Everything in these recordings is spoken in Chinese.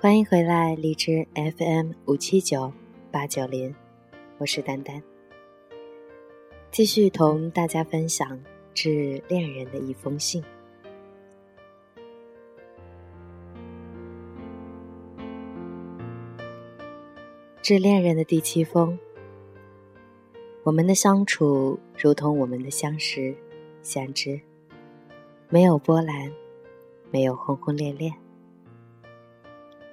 欢迎回来，荔枝 FM 五七九八九零，我是丹丹，继续同大家分享致恋人的一封信。致恋人的第七封，我们的相处如同我们的相识、相知，没有波澜，没有轰轰烈烈。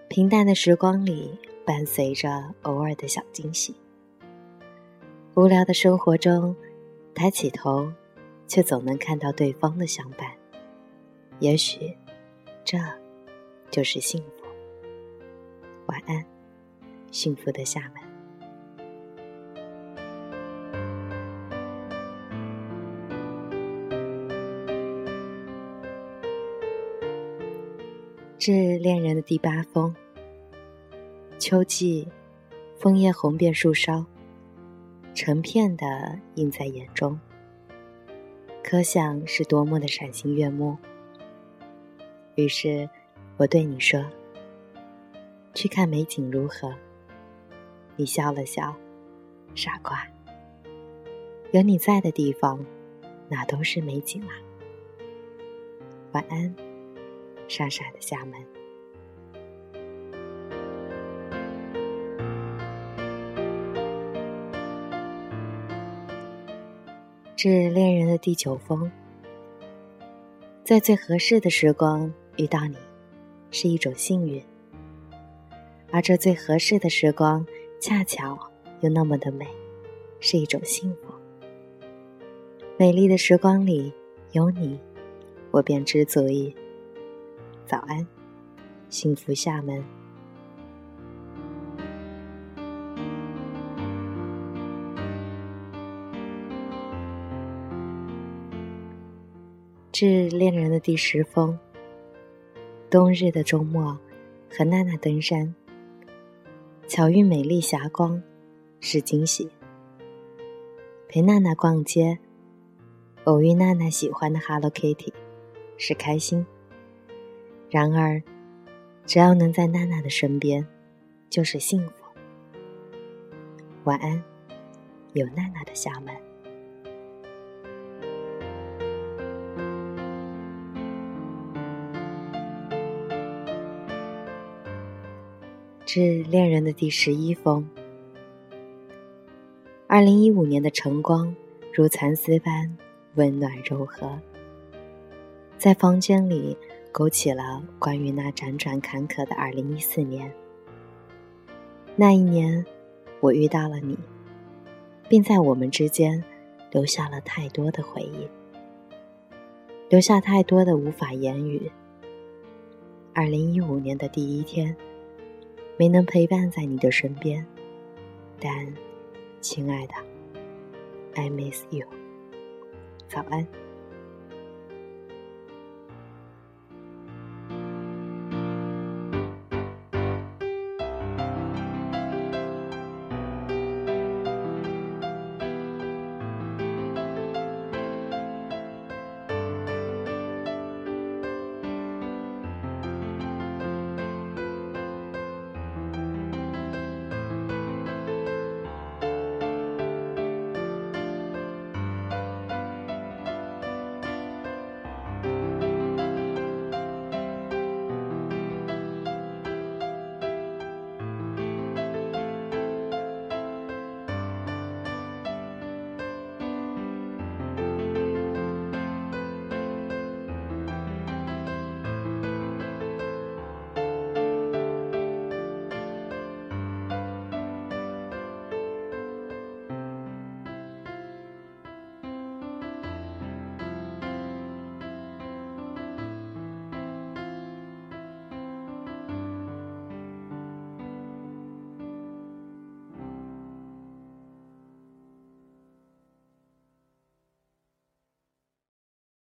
平淡的时光里，伴随着偶尔的小惊喜。无聊的生活中，抬起头，却总能看到对方的相伴。也许，这就是幸福。晚安，幸福的厦门。致恋人的第八封。秋季，枫叶红遍树梢，成片的映在眼中。可想是多么的赏心悦目。于是，我对你说：“去看美景如何？”你笑了笑，傻瓜。有你在的地方，哪都是美景啊。晚安，傻傻的厦门。致恋人的第九封，在最合适的时光遇到你，是一种幸运。而这最合适的时光，恰巧又那么的美，是一种幸福。美丽的时光里有你，我便知足矣。早安，幸福厦门。致恋人的第十封。冬日的周末，和娜娜登山，巧遇美丽霞光，是惊喜；陪娜娜逛街，偶遇娜娜喜欢的 Hello Kitty，是开心。然而，只要能在娜娜的身边，就是幸福。晚安，有娜娜的厦门。致恋人的第十一封。二零一五年的晨光如蚕丝般温暖柔和，在房间里勾起了关于那辗转坎坷的二零一四年。那一年，我遇到了你，并在我们之间留下了太多的回忆，留下太多的无法言语。二零一五年的第一天。没能陪伴在你的身边，但，亲爱的，I miss you。早安。